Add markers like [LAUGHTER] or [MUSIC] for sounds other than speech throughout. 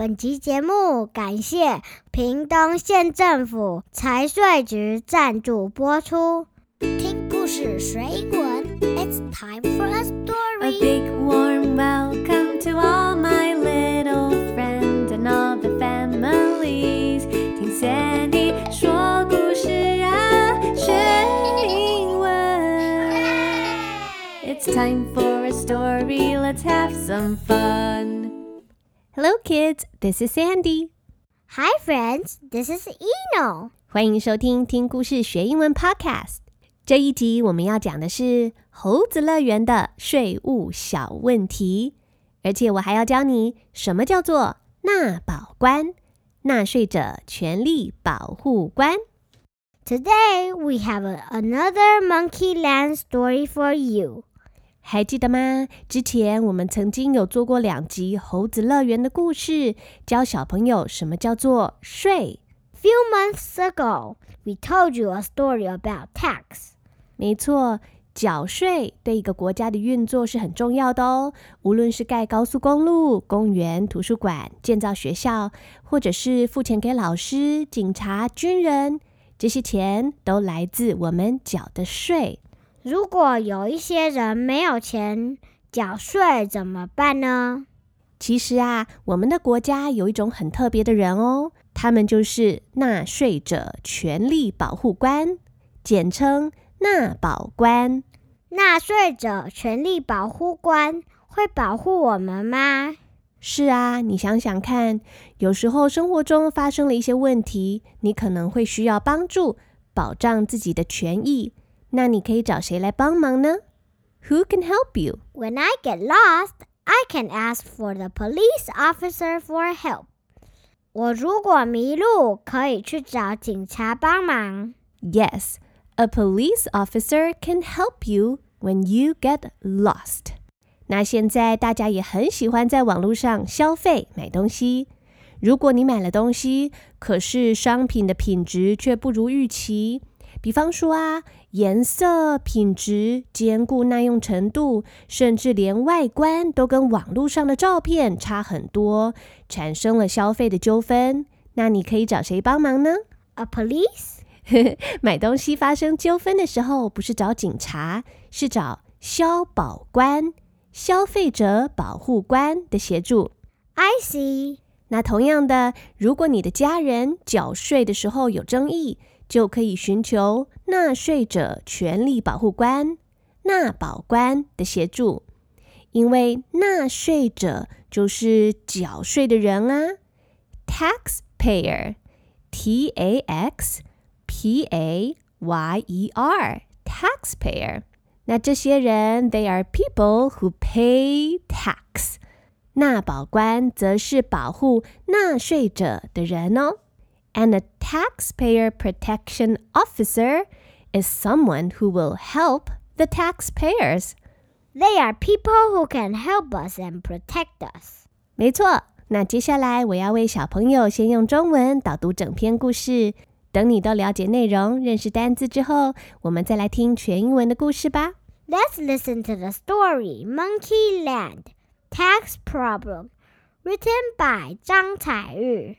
本集节目感谢屏东县政府财税局赞助播出。听故事学英文，It's time for a A story。 big warm welcome to all my little friends and all the families。听 Sandy 说故事啊，学英文。It's time for a story. Let's have some fun. Hello, kids. This is Sandy. Hi friends, this is Eno。欢迎收听听故事学英文 Podcast。这一集我们要讲的是猴子乐园的税务小问题，而且我还要教你什么叫做纳保官，纳税者权利保护官。 Today we have a- another Monkey Land story for you. 还记得吗？之前我们曾经有做过两集猴子乐园的故事，教小朋友什么叫做税。Few months ago, we told you a story about tax. 没错，缴税对一个国家的运作是很重要的哦。无论是盖高速公路、公园、图书馆、建造学校，或者是付钱给老师、警察、军人，这些钱都来自我们缴的税。如果有一些人没有钱缴税怎么办呢？其实啊，我们的国家有一种很特别的人哦，他们就是纳税者权利保护官，简称纳保官。纳税者权利保护官会保护我们吗？是啊，你想想看，有时候生活中发生了一些问题，你可能会需要帮助，保障自己的权益。那你可以找谁来帮忙呢？Who can help you？ When I get lost, I can ask for the police officer for help. 我如果迷路，可以去找警察帮忙。 Yes, a police officer can help you when you get lost. 那现在大家也很喜欢在网络上消费买东西。如果你买了东西，可是商品的品质却不如预期，比方说啊， 颜色、品质、坚固耐用程度，甚至连外观都跟网络上的照片差很多，产生了消费的纠纷，那你可以找谁帮忙呢？A police? [LAUGHS] 买东西发生纠纷的时候，不是找警察，是找消保官、消费者保护官的协助。I see. 那同样的，如果你的家人缴税的时候有争议，就可以寻求纳税者权利保护官、纳保官的协助，因为纳税者就是缴税的人啊，taxpayer，T A X P A Y E R，taxpayer。那这些人，they are people who pay tax。纳保官则是保护纳税者的人哦。And a taxpayer protection officer is someone who will help the taxpayers. They are people who can help us and protect us. 没错，那接下来我要为小朋友先用中文导读整篇故事。等你都了解内容、认识单字之后，我们再来听全英文的故事吧。 Let's listen to the story Monkey Land Tax Problem, written by 张彩玉。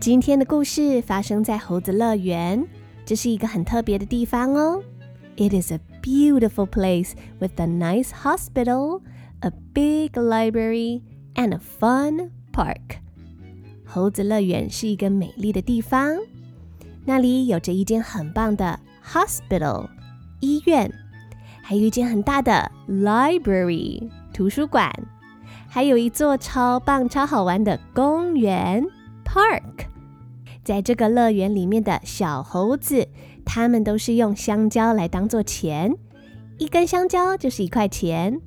今天的故事发生在猴子乐园，这是一个很特别的地方哦。It is a beautiful place with a nice hospital, a big library, and a fun park. 猴子乐园是一个美丽的地方，那里有着一间很棒的 hospital 医院，还有一间很大的 library 图书馆，还有一座超棒、超好玩的公园 park。在这个乐园里面的小猴子，他们都是用香蕉来当做钱，一根香蕉就是一块钱。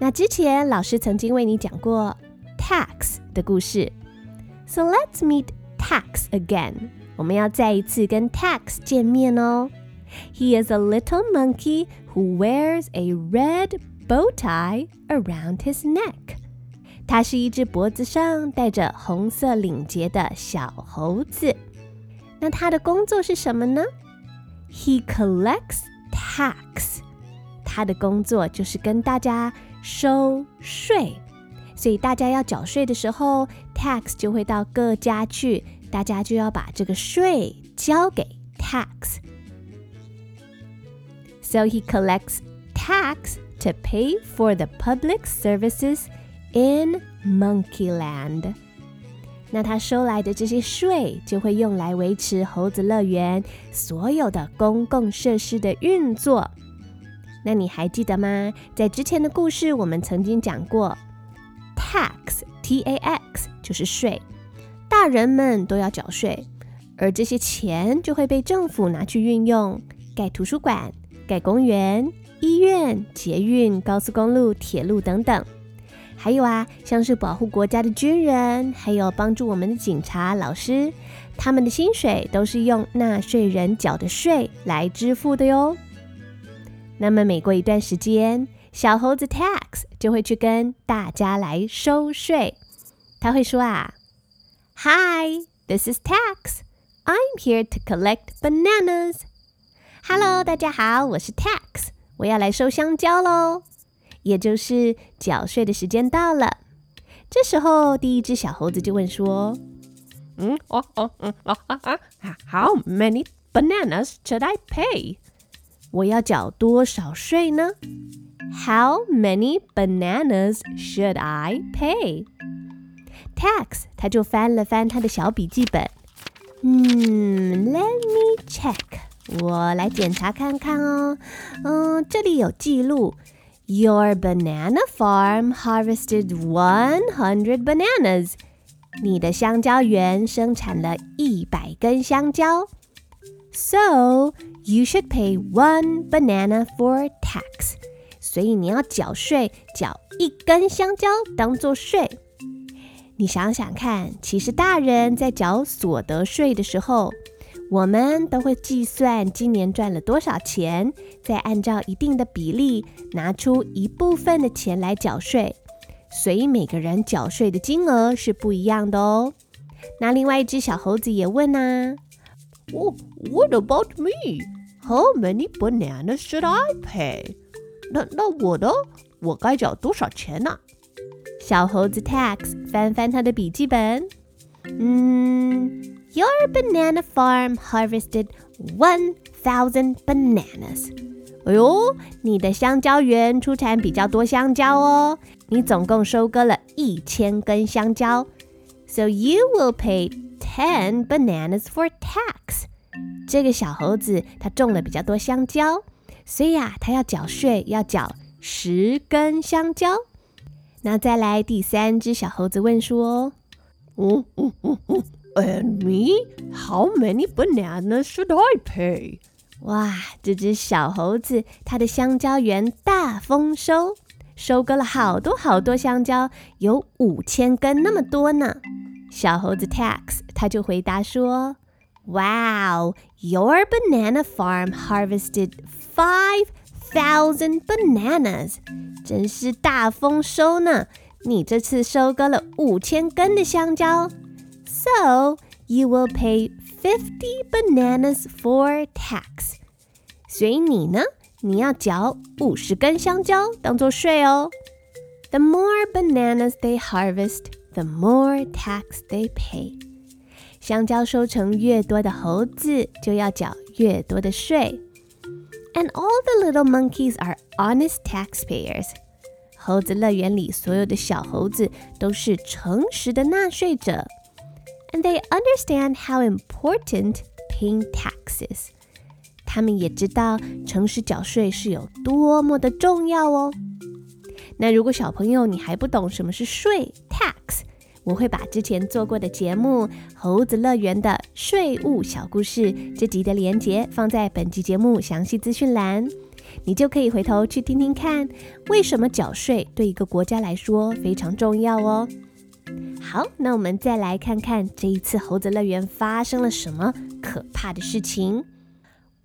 那之前老师曾经为你讲过 tax 的故事 So let's meet tax again. 我们要再一次跟 Tax is a little monkey who wears a red bow tie around his neck. 它是一只脖子上戴着红色领结的小猴子。那它的工作是什么呢？He collects tax. 他的工作就是跟大家收税。所以大家要缴税的时候，tax 就会到各家去，大家就要把这个税交给 tax。So he collects tax to pay for the public services in Monkeyland。那他收来的这些税就会用来维持猴子乐园所有的公共设施的运作。那你还记得吗？在之前的故事，我们曾经讲过 T A X 就是税，大人们都要缴税，而这些钱就会被政府拿去运用，盖图书馆、盖公园、医院、捷运、高速公路、铁路等等。还有啊，像是保护国家的军人，还有帮助我们的警察、老师，他们的薪水都是用纳税人缴的税来支付的哟。那么每过一段时间，小猴子 Tax 就会去跟大家来收税。他会说啊：“Hi, this is Tax. I'm here to collect bananas.” Hello，大家好，我是 Tax，我要来收香蕉喽。也就是缴税的时间到了。这时候，第一只小猴子就问说：“嗯，哦哦嗯哦啊啊，How many bananas should I pay？” 我要缴多少税呢 ？How many bananas should I pay? Tax，他就翻了翻他的小笔记本。嗯，Let me check，我来检查看看哦。嗯，这里有记录，Your banana farm harvested one hundred bananas。你的香蕉园生产了一百根香蕉。So you should pay one banana for tax。 所以你要缴税，缴一根香蕉当做税。你想想看，其实大人在缴所得税的时候，我们都会计算今年赚了多少钱，再按照一定的比例拿出一部分的钱来缴税。所以每个人缴税的金额是不一样的哦。那另外一只小猴子也问啊。Oh, what about me? How many bananas should I pay? 那那我呢？我该缴多少钱呢？小猴子 Tax 翻翻他的笔记本，嗯，Your banana farm harvested one thousand bananas。哎呦，你的香蕉园出产比较多香蕉哦，你总共收割了一千根香蕉。So you will pay ten bananas for tax。这个小猴子它种了比较多香蕉， 所以呀，他要缴税，要缴十根香蕉。那再来第三只小猴子问说：“嗯，And me? How many bananas should I pay？” 哇，这只小猴子它的香蕉园大丰收，收割了好多好多香蕉，有五千根那么多呢。小猴子 Tax 他就回答说 ：“Wow, your banana farm harvested five thousand bananas，真是大丰收呢！你这次收割了五千根的香蕉。So you will pay fifty bananas for tax。所以你呢，你要缴五十根香蕉当做税哦。The more bananas they harvest。” the more tax they pay。 香蕉收成越多的猴子就要缴越多的税。And all the little monkeys are honest taxpayers。猴子乐园里所有的小猴子都是诚实的纳税者。And they understand how important paying taxes。他们也知道诚实缴税是有多么的重要哦。那如果小朋友你还不懂什么是税 tax， 我会把之前做过的节目《猴子乐园的税务小故事》这集的连接放在本集节目详细资讯栏，你就可以回头去听听看，为什么缴税对一个国家来说非常重要哦。好，那我们再来看看这一次猴子乐园发生了什么可怕的事情。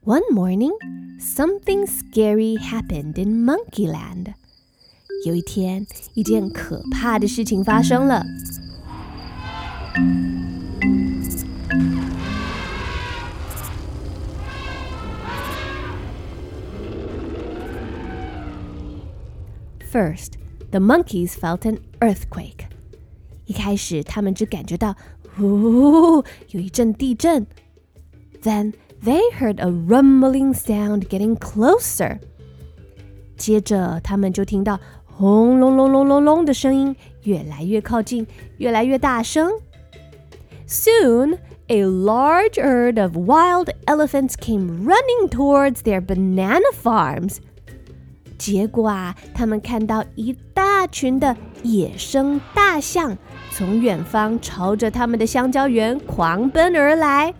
One morning, something scary happened in Monkeyland. 有一天，一件可怕的事情发生了。First, the monkeys felt an earthquake. 一开始，他们只感觉到“呼”有一阵地震。Then they heard a rumbling sound getting closer. 接着，他们就听到轰隆隆隆隆隆的声音越来越靠近，越来越大声。 Soon, a large herd of wild elephants came running towards their banana farms. 结果啊，他们看到一大群的野生大象从远方朝着他们的香蕉园狂奔而来。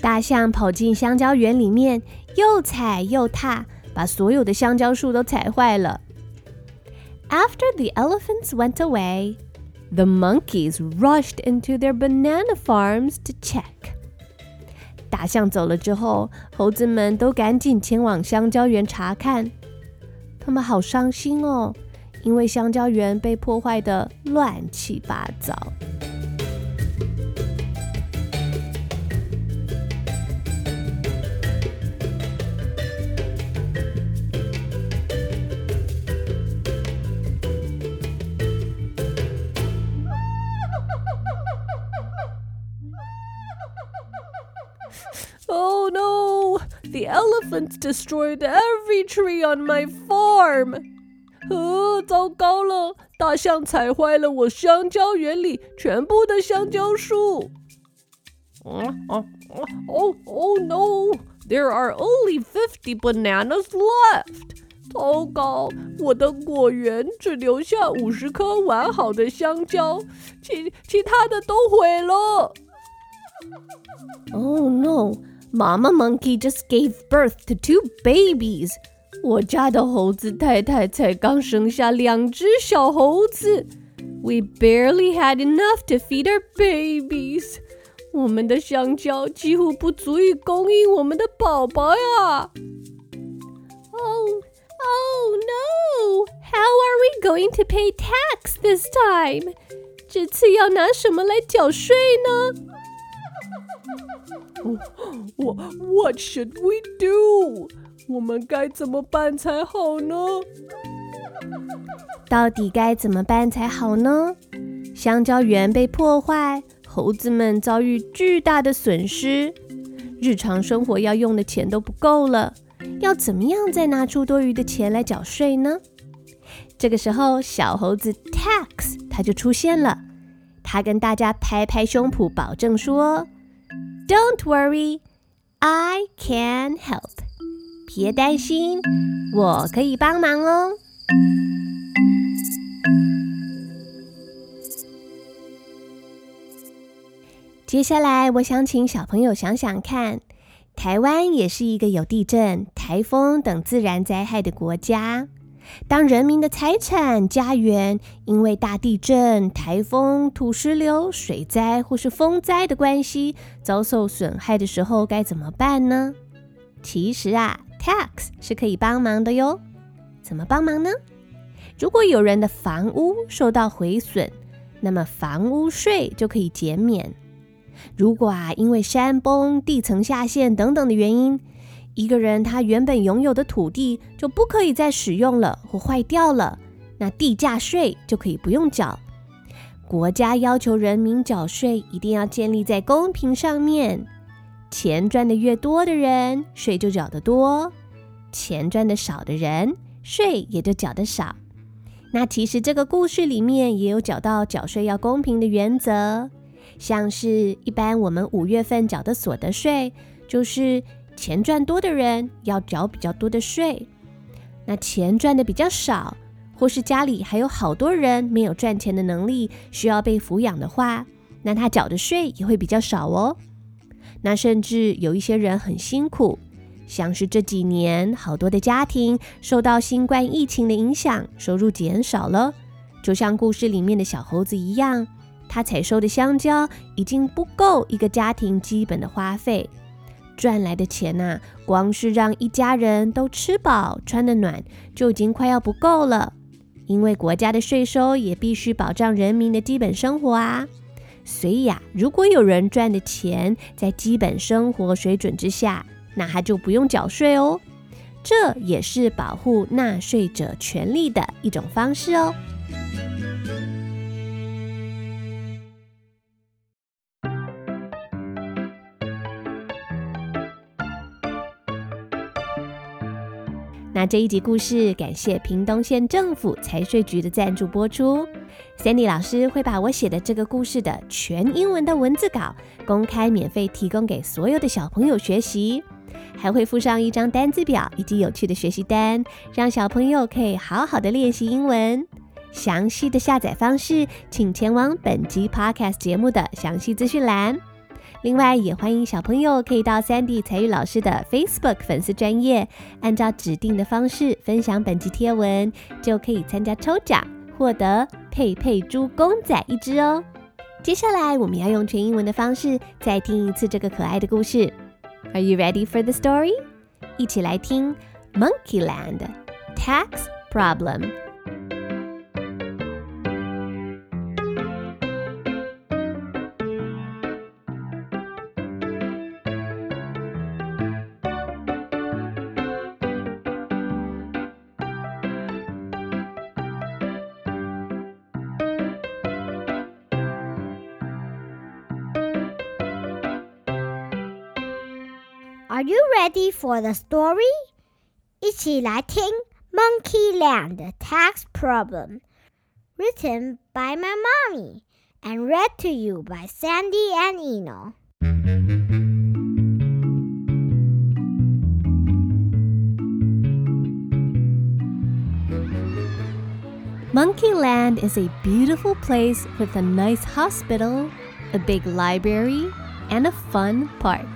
大象跑进香蕉园里面，又踩又踏，把所有的香蕉树都踩坏了。After the elephants went away, the monkeys rushed into their banana farms to check. 大象走了之后，猴子们都赶紧前往香蕉园查看。他们好伤心哦，因为香蕉园被破坏的乱七八糟。 The elephants destroyed every tree on my farm. 呃，糟糕了！大象踩坏了我香蕉园里全部的香蕉树。嗯哦哦哦哦 no! There are only fifty bananas left. 糟糕，我的果园只留下五十颗完好的香蕉，其其他的都毁了。Oh no! Mama monkey just gave birth to two babies. 我家的猴子太太才刚生下两只小猴子。We barely had enough to feed our babies. 我们的香蕉几乎不足以供应我们的宝宝呀。Oh, oh no! How are we going to pay tax this time? 这次要拿什么来缴税呢 [LAUGHS] What What should we do？我们该怎么办才好呢？到底该怎么办才好呢？香蕉园被破坏，猴子们遭遇巨大的损失，日常生活要用的钱都不够了，要怎么样再拿出多余的钱来缴税呢？这个时候，小猴子 Tax 他就出现了，他跟大家拍拍胸脯，保证说。Don't worry, I can help. 别担心，我可以帮忙哦。接下来，我想请小朋友想想看，台湾也是一个有地震、台风等自然灾害的国家。当人民的财产、家园因为大地震、台风、土石流、水灾或是风灾的关系遭受损害的时候，该怎么办呢？其实啊，tax 是可以帮忙的哟。怎么帮忙呢？如果有人的房屋受到毁损，那么房屋税就可以减免。如果啊，因为山崩、地层下陷等等的原因，一个人他原本拥有的土地就不可以再使用了或坏掉了，那地价税就可以不用缴。国家要求人民缴税，一定要建立在公平上面。钱赚的越多的人，税就缴得多；钱赚的少的人，税也就缴得少。那其实这个故事里面也有讲到缴税要公平的原则，像是一般我们五月份缴的所得税，就是。钱赚多的人要缴比较多的税，那钱赚的比较少，或是家里还有好多人没有赚钱的能力，需要被抚养的话，那他缴的税也会比较少哦。那甚至有一些人很辛苦，像是这几年好多的家庭受到新冠疫情的影响，收入减少了，就像故事里面的小猴子一样，他采收的香蕉已经不够一个家庭基本的花费。赚来的钱呐，光是让一家人都吃饱、穿得暖，就已经快要不够了。因为国家的税收也必须保障人民的基本生活啊。所以呀，如果有人赚的钱在基本生活水准之下，那他就不用缴税哦。这也是保护纳税者权利的一种方式哦。这一集故事感谢屏东县政府财税局的赞助播出。Sandy 老师会把我写的这个故事的全英文的文字稿公开免费提供给所有的小朋友学习，还会附上一张单字表以及有趣的学习单，让小朋友可以好好的练习英文。详细的下载方式，请前往本集 Podcast 节目的详细资讯栏。另外，也欢迎小朋友可以到 Sandy 才艺老师的 Facebook 粉丝专业，按照指定的方式分享本集贴文，就可以参加抽奖，获得佩佩猪公仔一只哦。接下来，我们要用全英文的方式再听一次这个可爱的故事。Are you ready for the story？一起来听 Monkeyland Tax Problem。Are you ready for the story? 一起来听 Monkeyland Tax Problem, written by my mommy and read to you by Sandy and Eno. Monkeyland is a beautiful place with a nice hospital, a big library, and a fun park.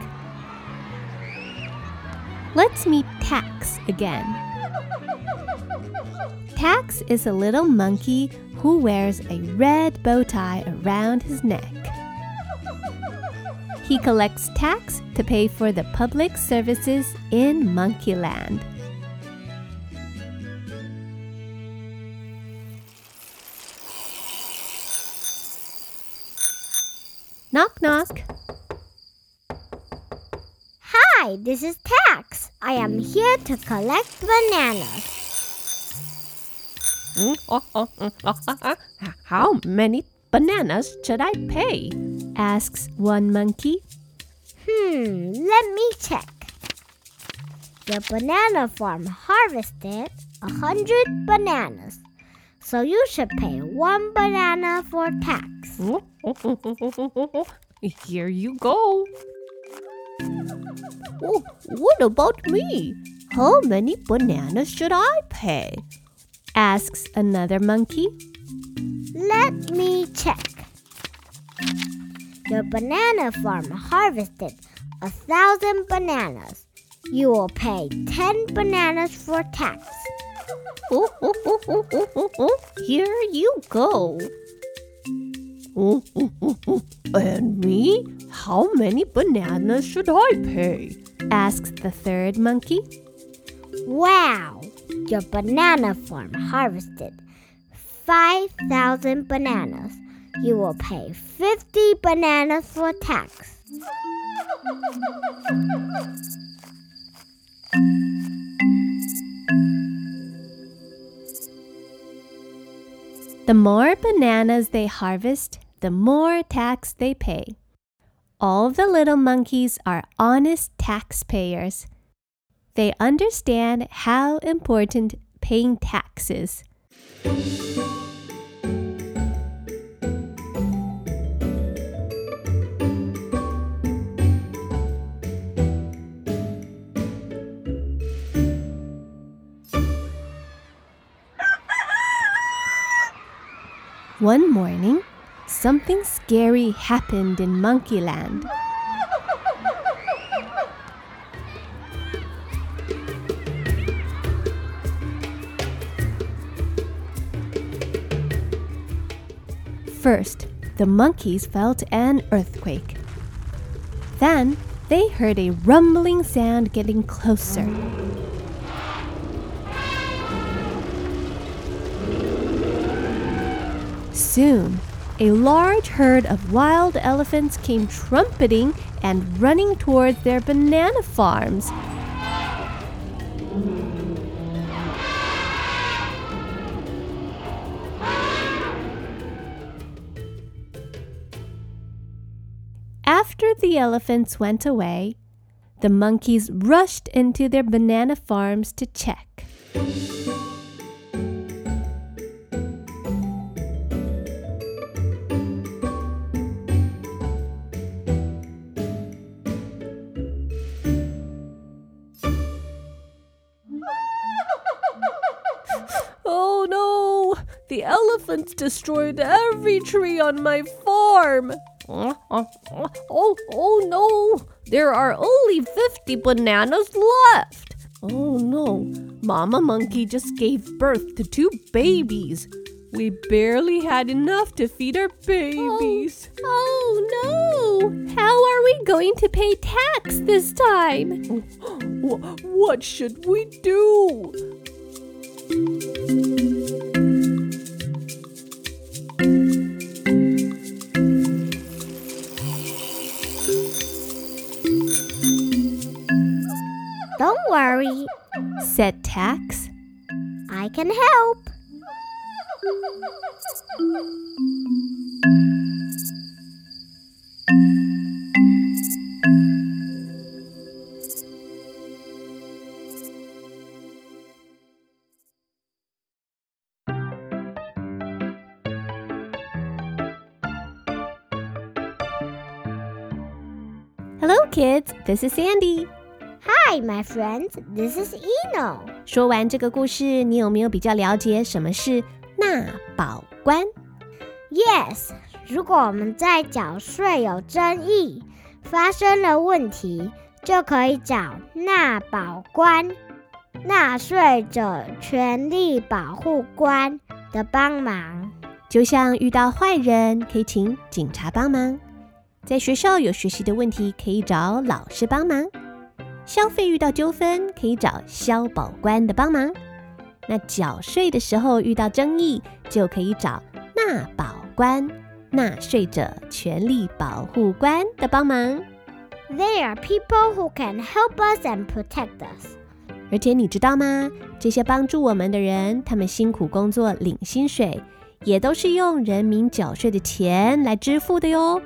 Let's meet Tax again. Tax is a little monkey who wears a red bow tie around his neck. He collects tax to pay for the public services in Monkeyland. Knock, knock. Hi, this is Tax. I am here to collect bananas. [LAUGHS] How many bananas should I pay? asks one monkey. Hmm, let me check. The banana farm harvested a hundred bananas, so you should pay one banana for tax. [LAUGHS] Here you go. Oh, what about me? How many bananas should I pay? asks another monkey. Let me check. Your banana farm harvested a thousand bananas. You will pay ten bananas for tax. Oh, oh, oh. Here you go. And me? How many bananas should I pay? Asks the third monkey. Wow! Your banana farm harvested 5,000 bananas. You will pay 50 bananas for tax. The more bananas they harvest, the more tax they pay. All the little monkeys are honest taxpayers. They understand how important paying taxes. One morning, something scary happened in Monkeyland. First, the monkeys felt an earthquake. Then, they heard a rumbling sound getting closer. Soon, a large herd of wild elephants came trumpeting and running towards their banana farms. After the elephants went away, the monkeys rushed into their banana farms to check. Elephants destroyed every tree on my farm. Oh, [LAUGHS] oh, oh, oh no! There are only 50 bananas left. Oh no! Mama Monkey just gave birth to two babies. We barely had enough to feed our babies. Oh, oh no! How are we going to pay tax this time? [GASPS] What should we do? Worry, said Tax. I can help. Hello, kids. This is Sandy. Hi, my friends. This is Eno. 说完这个故事，你有没有比较了解什么是纳保官？Yes，如果我们在缴税有争议，发生了问题，就可以找纳保官、纳税者权利保护官的帮忙。就像遇到坏人，可以请警察帮忙；在学校有学习的问题，可以找老师帮忙；消费遇到纠纷，可以找消保官的帮忙。那缴税的时候遇到争议，就可以找纳保官、纳税者权利保护官的帮忙。They are people who can help us and protect us. 而且你知道吗？这些帮助我们的人，他们辛苦工作领薪水，也都是用人民缴税的钱来支付的哟。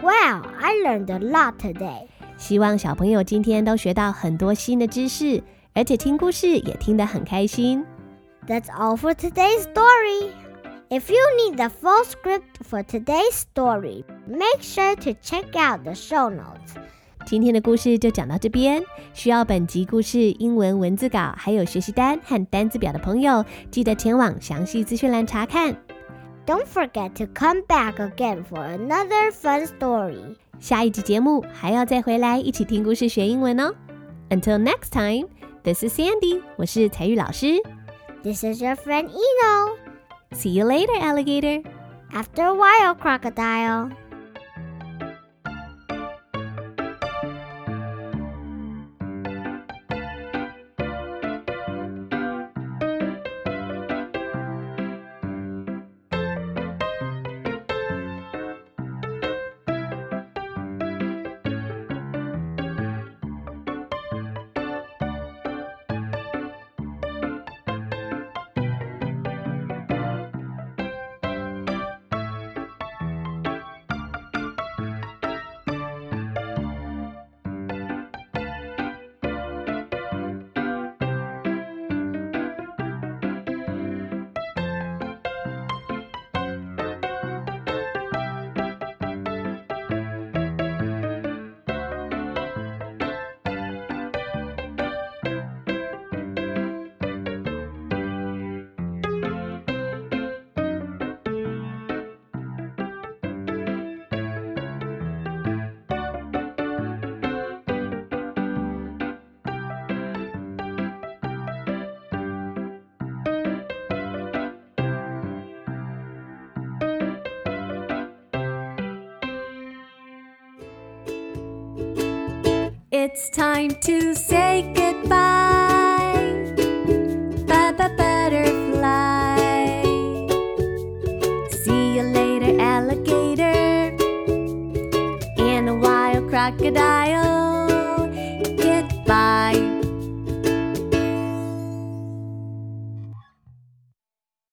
Wow, I learned a lot today. 希望小朋友今天都学到很多新的知识，而且听故事也听得很开心。That's all for today's story. If you need the full script for today's story, make sure to check out the show notes. 今天的故事就讲到这边。需要本集故事英文文字稿还有学习单和单字表的朋友，记得前往详细资讯栏查看。Don't forget to come back again for another fun story. 下一集节目还要再回来一起听故事学英文哦。Until next time, this is Sandy，我是彩玉老师。 This is your friend Eno. See you later, alligator. After a while, crocodile. It's time to say goodbye. Baba butterfly. See you later, alligator. In a wild crocodile.